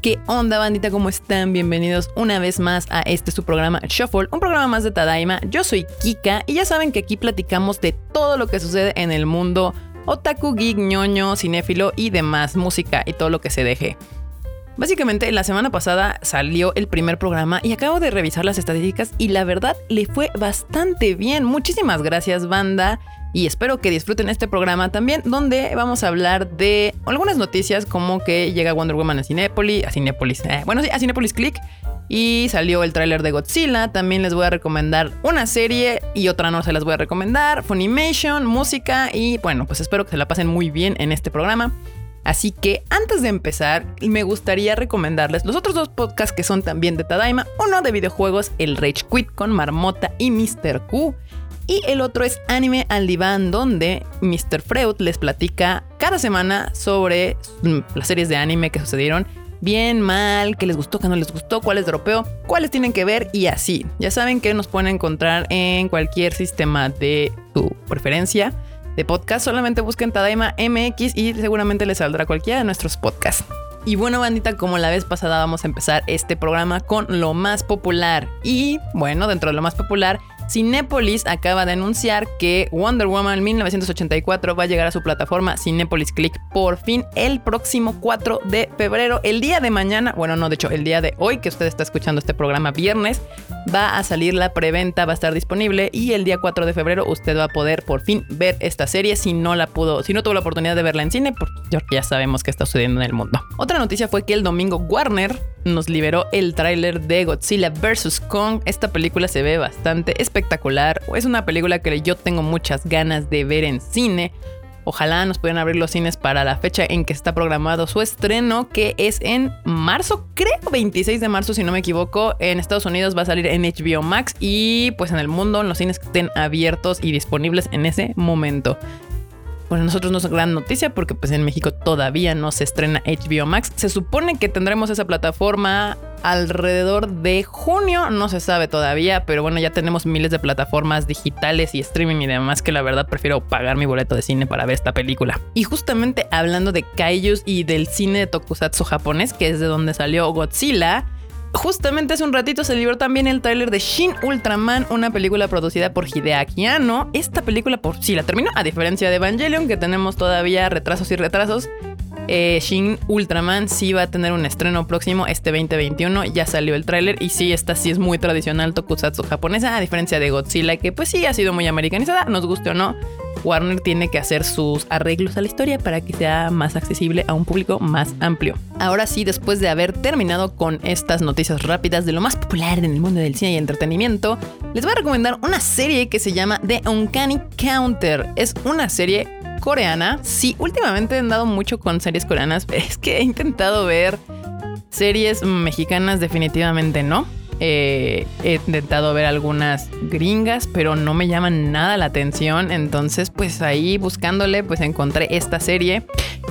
¿Qué onda, bandita? ¿Cómo están? Bienvenidos una vez más a este su programa Shuffle, un programa más de Tadaima. Yo soy Kika y ya saben que aquí platicamos de todo lo que sucede en el mundo otaku, geek, ñoño, cinéfilo y demás, música y todo lo que se deje. Básicamente, la semana pasada salió el primer programa y acabo de revisar las estadísticas y la verdad le fue bastante bien. Muchísimas gracias, banda. Y espero que disfruten este programa también, donde vamos a hablar de algunas noticias como que llega Wonder Woman a Cinépolis, a Cinépolis, eh, bueno, sí, a Cinépolis Click. Y salió el tráiler de Godzilla. También les voy a recomendar una serie y otra no se las voy a recomendar. Funimation, música y bueno, pues espero que se la pasen muy bien en este programa. Así que antes de empezar, me gustaría recomendarles los otros dos podcasts que son también de Tadaima. Uno de videojuegos, el Rage Quit con Marmota y Mr. Q. Y el otro es Anime al Diván, donde Mr. Freud les platica cada semana sobre las series de anime que sucedieron. Bien, mal, qué les gustó, qué no les gustó, cuáles dropeo, cuáles tienen que ver y así. Ya saben que nos pueden encontrar en cualquier sistema de su preferencia de podcast. Solamente busquen Tadaima MX y seguramente les saldrá cualquiera de nuestros podcasts. Y bueno, bandita, como la vez pasada vamos a empezar este programa con lo más popular. Y bueno, dentro de lo más popular Cinepolis acaba de anunciar que Wonder Woman 1984 va a llegar a su plataforma Cinepolis Click por fin el próximo 4 de febrero. El día de mañana, bueno, no, de hecho, el día de hoy que usted está escuchando este programa viernes, va a salir la preventa, va a estar disponible y el día 4 de febrero usted va a poder por fin ver esta serie si no la pudo, si no tuvo la oportunidad de verla en cine, porque ya sabemos qué está sucediendo en el mundo. Otra noticia fue que el domingo Warner nos liberó el tráiler de Godzilla vs. Kong. Esta película se ve bastante espectacular. Es una película que yo tengo muchas ganas de ver en cine. Ojalá nos puedan abrir los cines para la fecha en que está programado su estreno, que es en marzo, creo 26 de marzo si no me equivoco. En Estados Unidos va a salir en HBO Max y pues en el mundo, los cines que estén abiertos y disponibles en ese momento. Bueno, nosotros no es gran noticia porque pues en México todavía no se estrena HBO Max. Se supone que tendremos esa plataforma alrededor de junio, no se sabe todavía, pero bueno, ya tenemos miles de plataformas digitales y streaming y demás que la verdad prefiero pagar mi boleto de cine para ver esta película. Y justamente hablando de kaijus y del cine de tokusatsu japonés, que es de donde salió Godzilla, Justamente hace un ratito se liberó también el tráiler de Shin Ultraman, una película producida por Hideaki Anno. Esta película por sí la terminó, a diferencia de Evangelion, que tenemos todavía retrasos y retrasos. Eh, Shin Ultraman sí va a tener un estreno próximo este 2021. Ya salió el tráiler y sí, esta sí es muy tradicional tokusatsu japonesa, a diferencia de Godzilla, que pues sí ha sido muy americanizada, nos guste o no. Warner tiene que hacer sus arreglos a la historia para que sea más accesible a un público más amplio. Ahora sí, después de haber terminado con estas noticias rápidas de lo más popular en el mundo del cine y entretenimiento, les voy a recomendar una serie que se llama The Uncanny Counter. Es una serie coreana. Sí, últimamente he andado mucho con series coreanas. Es que he intentado ver series mexicanas, definitivamente no. Eh, he intentado ver algunas gringas, pero no me llaman nada la atención. Entonces, pues ahí buscándole, pues encontré esta serie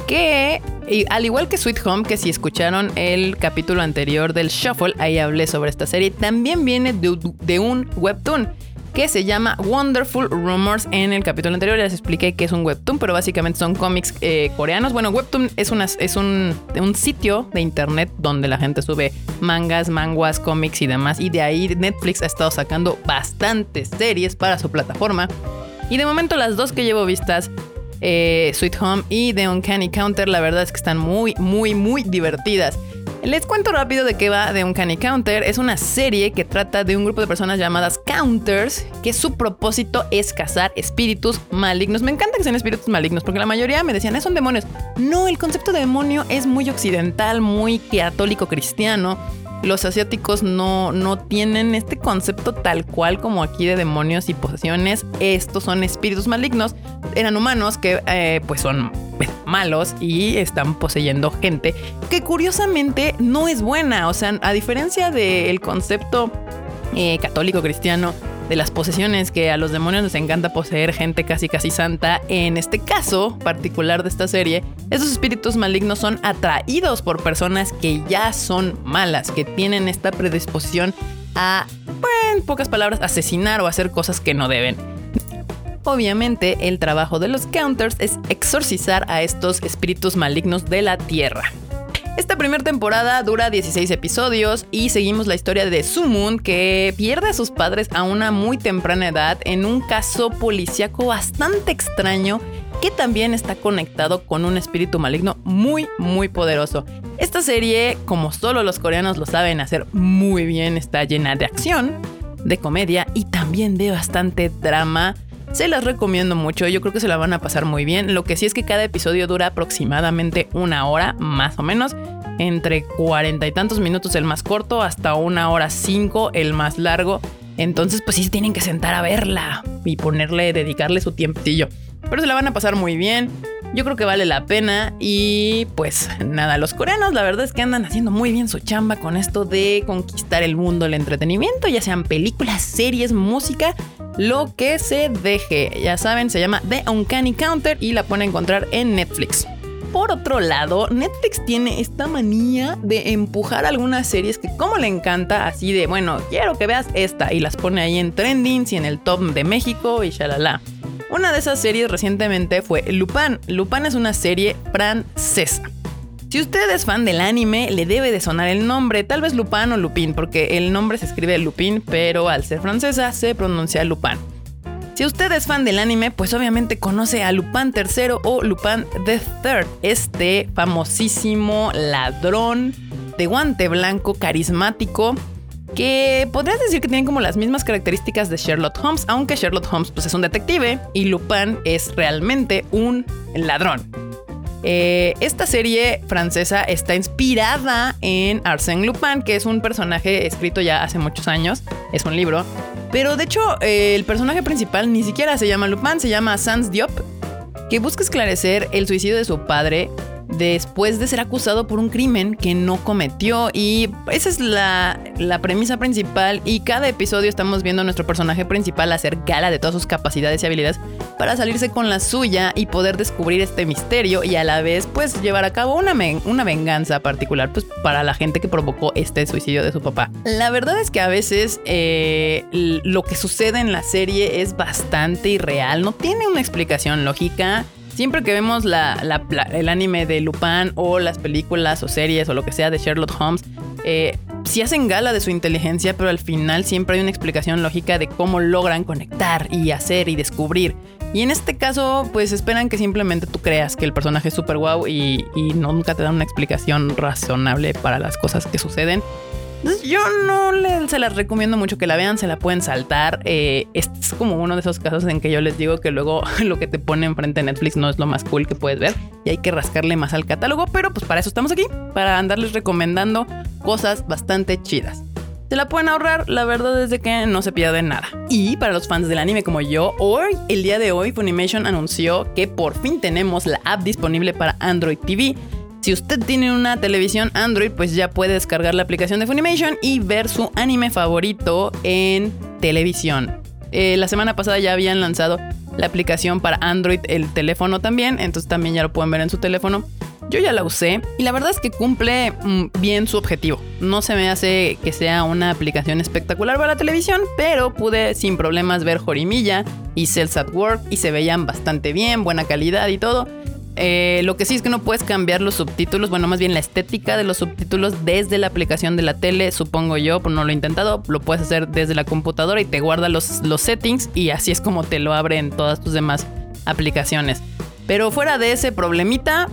que, al igual que Sweet Home, que si escucharon el capítulo anterior del Shuffle, ahí hablé sobre esta serie, también viene de un webtoon que se llama Wonderful Rumors. En el capítulo anterior les expliqué que es un webtoon, pero básicamente son cómics eh, coreanos. Bueno, webtoon es, una, es un, un, sitio de internet donde la gente sube mangas, manguas, cómics y demás. Y de ahí Netflix ha estado sacando bastantes series para su plataforma. Y de momento las dos que llevo vistas eh, Sweet Home y The Uncanny Counter, la verdad es que están muy, muy, muy divertidas. Les cuento rápido de qué va de un Canny Counter. Es una serie que trata de un grupo de personas llamadas Counters, que su propósito es cazar espíritus malignos. Me encanta que sean espíritus malignos, porque la mayoría me decían, son demonios. No, el concepto de demonio es muy occidental, muy católico cristiano los asiáticos no, no tienen este concepto tal cual como aquí de demonios y posesiones. Estos son espíritus malignos. Eran humanos que eh, pues son malos y están poseyendo gente que curiosamente no es buena. O sea, a diferencia del concepto eh, católico cristiano de las posesiones que a los demonios les encanta poseer gente casi casi santa. En este caso particular de esta serie, esos espíritus malignos son atraídos por personas que ya son malas, que tienen esta predisposición a, en pocas palabras, asesinar o hacer cosas que no deben. Obviamente, el trabajo de los counters es exorcizar a estos espíritus malignos de la tierra. Esta primera temporada dura 16 episodios y seguimos la historia de Sumun que pierde a sus padres a una muy temprana edad en un caso policíaco bastante extraño que también está conectado con un espíritu maligno muy muy poderoso. Esta serie, como solo los coreanos lo saben hacer muy bien, está llena de acción, de comedia y también de bastante drama. Se las recomiendo mucho, yo creo que se la van a pasar muy bien. Lo que sí es que cada episodio dura aproximadamente una hora, más o menos. Entre cuarenta y tantos minutos el más corto hasta una hora cinco el más largo. Entonces, pues sí se tienen que sentar a verla y ponerle, dedicarle su tiempillo. Pero se la van a pasar muy bien. Yo creo que vale la pena. Y pues nada, los coreanos la verdad es que andan haciendo muy bien su chamba con esto de conquistar el mundo del entretenimiento, ya sean películas, series, música lo que se deje. Ya saben, se llama The Uncanny Counter y la pueden encontrar en Netflix. Por otro lado, Netflix tiene esta manía de empujar algunas series que como le encanta, así de, bueno, quiero que veas esta y las pone ahí en trendings y en el top de México y shalala. Una de esas series recientemente fue Lupin. Lupin es una serie francesa. Si usted es fan del anime, le debe de sonar el nombre, tal vez Lupin o Lupin, porque el nombre se escribe Lupin, pero al ser francesa se pronuncia Lupin. Si usted es fan del anime, pues obviamente conoce a Lupin III o Lupin the Third, este famosísimo ladrón de guante blanco carismático que podrías decir que tiene como las mismas características de Sherlock Holmes, aunque Sherlock Holmes pues, es un detective y Lupin es realmente un ladrón. Eh, esta serie francesa está inspirada en Arsène Lupin, que es un personaje escrito ya hace muchos años, es un libro. Pero de hecho, eh, el personaje principal ni siquiera se llama Lupin, se llama Sans Diop, que busca esclarecer el suicidio de su padre después de ser acusado por un crimen que no cometió. Y esa es la, premisa principal. Y cada episodio estamos viendo a nuestro personaje principal hacer gala de todas sus capacidades y habilidades para salirse con la suya y poder descubrir este misterio y a la vez pues llevar a cabo una, una venganza particular pues para la gente que provocó este suicidio de su papá. La verdad es que a veces eh, lo que sucede en la serie es bastante irreal, no tiene una explicación lógica siempre que vemos el anime de Lupin o las películas o series o lo que sea de Sherlock Holmes, eh, hacen gala de su inteligencia, pero al final siempre hay una explicación lógica de cómo logran conectar y hacer y descubrir. Y en este caso, pues esperan que simplemente tú creas que el personaje es súper guau y, y nunca te dan una explicación razonable para las cosas que suceden. Entonces yo no se las recomiendo mucho que la vean, se la pueden saltar. Eh, es como uno de esos casos en que yo les digo que luego lo que te pone enfrente Netflix no es lo más cool que puedes ver y hay que rascarle más al catálogo, pero pues para eso estamos aquí, para andarles recomendando cosas bastante chidas. Se la pueden ahorrar, la verdad es que no se pierde nada. Y para los fans del anime como yo, hoy, el día de hoy, Funimation anunció que por fin tenemos la app disponible para Android TV si usted tiene una televisión Android, pues ya puede descargar la aplicación de Funimation y ver su anime favorito en televisión. Eh, la semana pasada ya habían lanzado la aplicación para Android, el teléfono también, entonces también ya lo pueden ver en su teléfono. Yo ya la usé y la verdad es que cumple mm, bien su objetivo. No se me hace que sea una aplicación espectacular para la televisión, pero pude sin problemas ver Jorimilla y Cells at Work y se veían bastante bien, buena calidad y todo. Eh, lo que sí es que no puedes cambiar los subtítulos, bueno, más bien la estética de los subtítulos desde la aplicación de la tele, supongo yo, pero no lo he intentado, lo puedes hacer desde la computadora y te guarda los, los settings y así es como te lo abre en todas tus demás aplicaciones. Pero fuera de ese problemita,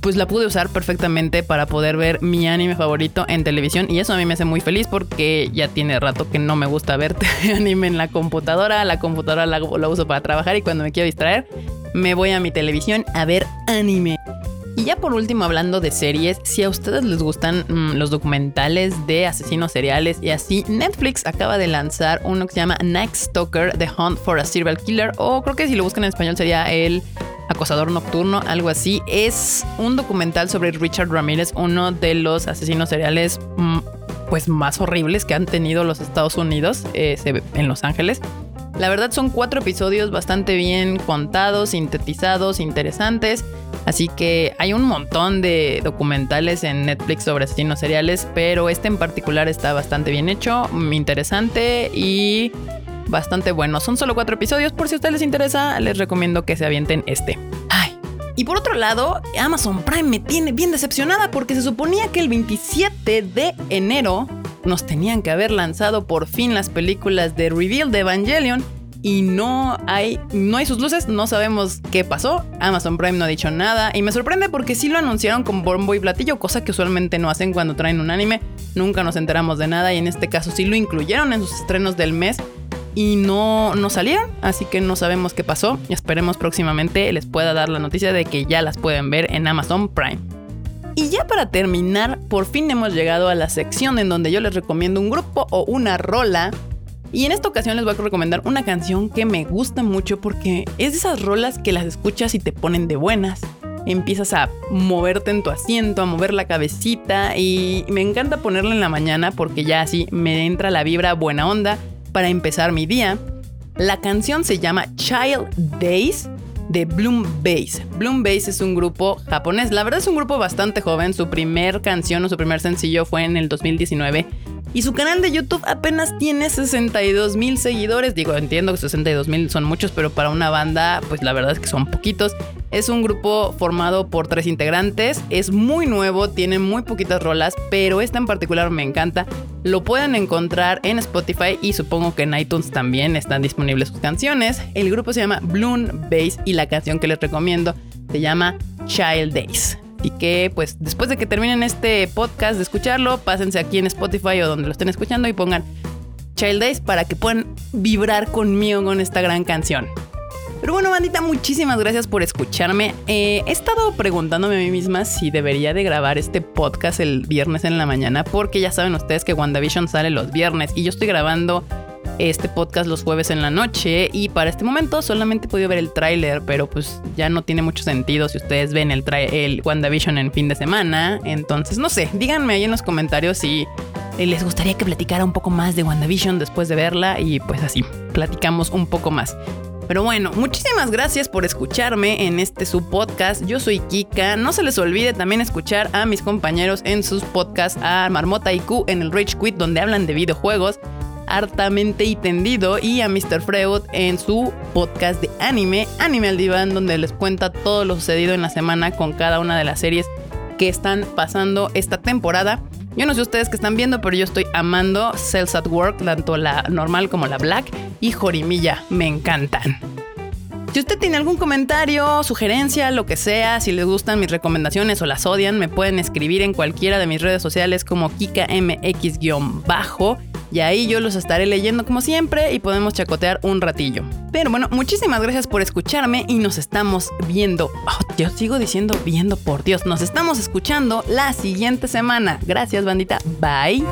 pues la pude usar perfectamente para poder ver mi anime favorito en televisión y eso a mí me hace muy feliz porque ya tiene rato que no me gusta ver anime en la computadora, la computadora la, la uso para trabajar y cuando me quiero distraer me voy a mi televisión a ver anime. Y ya por último, hablando de series, si a ustedes les gustan mm, los documentales de asesinos seriales y así, Netflix acaba de lanzar uno que se llama Night Stalker, The Hunt for a Serial Killer, o creo que si lo buscan en español sería el acosador nocturno, algo así. Es un documental sobre Richard Ramírez, uno de los asesinos seriales mm, pues más horribles que han tenido los Estados Unidos eh, en Los Ángeles. La verdad son cuatro episodios bastante bien contados, sintetizados, interesantes. Así que hay un montón de documentales en Netflix sobre asesinos seriales, pero este en particular está bastante bien hecho, interesante y bastante bueno. Son solo cuatro episodios, por si a ustedes les interesa, les recomiendo que se avienten este. Ay, Y por otro lado, Amazon Prime me tiene bien decepcionada porque se suponía que el 27 de enero nos tenían que haber lanzado por fin las películas de Reveal de Evangelion y no hay, no hay sus luces, no sabemos qué pasó. Amazon Prime no ha dicho nada y me sorprende porque sí lo anunciaron con bombo y platillo, cosa que usualmente no hacen cuando traen un anime. Nunca nos enteramos de nada y en este caso sí lo incluyeron en sus estrenos del mes y no, no salieron, así que no sabemos qué pasó. Esperemos próximamente les pueda dar la noticia de que ya las pueden ver en Amazon Prime. Y ya para terminar, por fin hemos llegado a la sección en donde yo les recomiendo un grupo o una rola y en esta ocasión les voy a recomendar una canción que me gusta mucho porque es de esas rolas que las escuchas y te ponen de buenas. Empiezas a moverte en tu asiento, a mover la cabecita y me encanta ponerla en la mañana porque ya así me entra la vibra buena onda para empezar mi día. La canción se llama Child Days de Bloom Bass. Bloom Bass es un grupo japonés. La verdad es un grupo bastante joven. Su primer canción o su primer sencillo fue en el 2019 y su canal de YouTube apenas tiene 62 mil seguidores. Digo, entiendo que 62 mil son muchos, pero para una banda, pues la verdad es que son poquitos. Es un grupo formado por tres integrantes. Es muy nuevo, tiene muy poquitas rolas, pero esta en particular me encanta. Lo pueden encontrar en Spotify y supongo que en iTunes también están disponibles sus canciones. El grupo se llama Bloom Bass y la canción que les recomiendo se llama Child Days. Y que pues después de que terminen este podcast de escucharlo, pásense aquí en Spotify o donde lo estén escuchando y pongan Child Days para que puedan vibrar conmigo con esta gran canción. Pero bueno, bandita, muchísimas gracias por escucharme. Eh, he estado preguntándome a mí misma si debería de grabar este podcast el viernes en la mañana, porque ya saben ustedes que WandaVision sale los viernes y yo estoy grabando este podcast los jueves en la noche y para este momento solamente he ver el tráiler, pero pues ya no tiene mucho sentido si ustedes ven el, el WandaVision en fin de semana. Entonces, no sé, díganme ahí en los comentarios si les gustaría que platicara un poco más de WandaVision después de verla y pues así, platicamos un poco más. Pero bueno, muchísimas gracias por escucharme en este su podcast. Yo soy Kika. No se les olvide también escuchar a mis compañeros en sus podcasts, a Marmota IQ en el Rage Quit, donde hablan de videojuegos hartamente y tendido y a Mr. Freud en su podcast de anime, Anime al Diván, donde les cuenta todo lo sucedido en la semana con cada una de las series que están pasando esta temporada. Yo no sé ustedes que están viendo, pero yo estoy amando Cells at Work, tanto la normal como la black y Jorimilla, me encantan. Si usted tiene algún comentario, sugerencia, lo que sea, si les gustan mis recomendaciones o las odian, me pueden escribir en cualquiera de mis redes sociales como KikaMX-bajo y ahí yo los estaré leyendo como siempre y podemos chacotear un ratillo. Pero bueno, muchísimas gracias por escucharme y nos estamos viendo. Oh, yo sigo diciendo viendo, por Dios, nos estamos escuchando la siguiente semana. Gracias, bandita. Bye.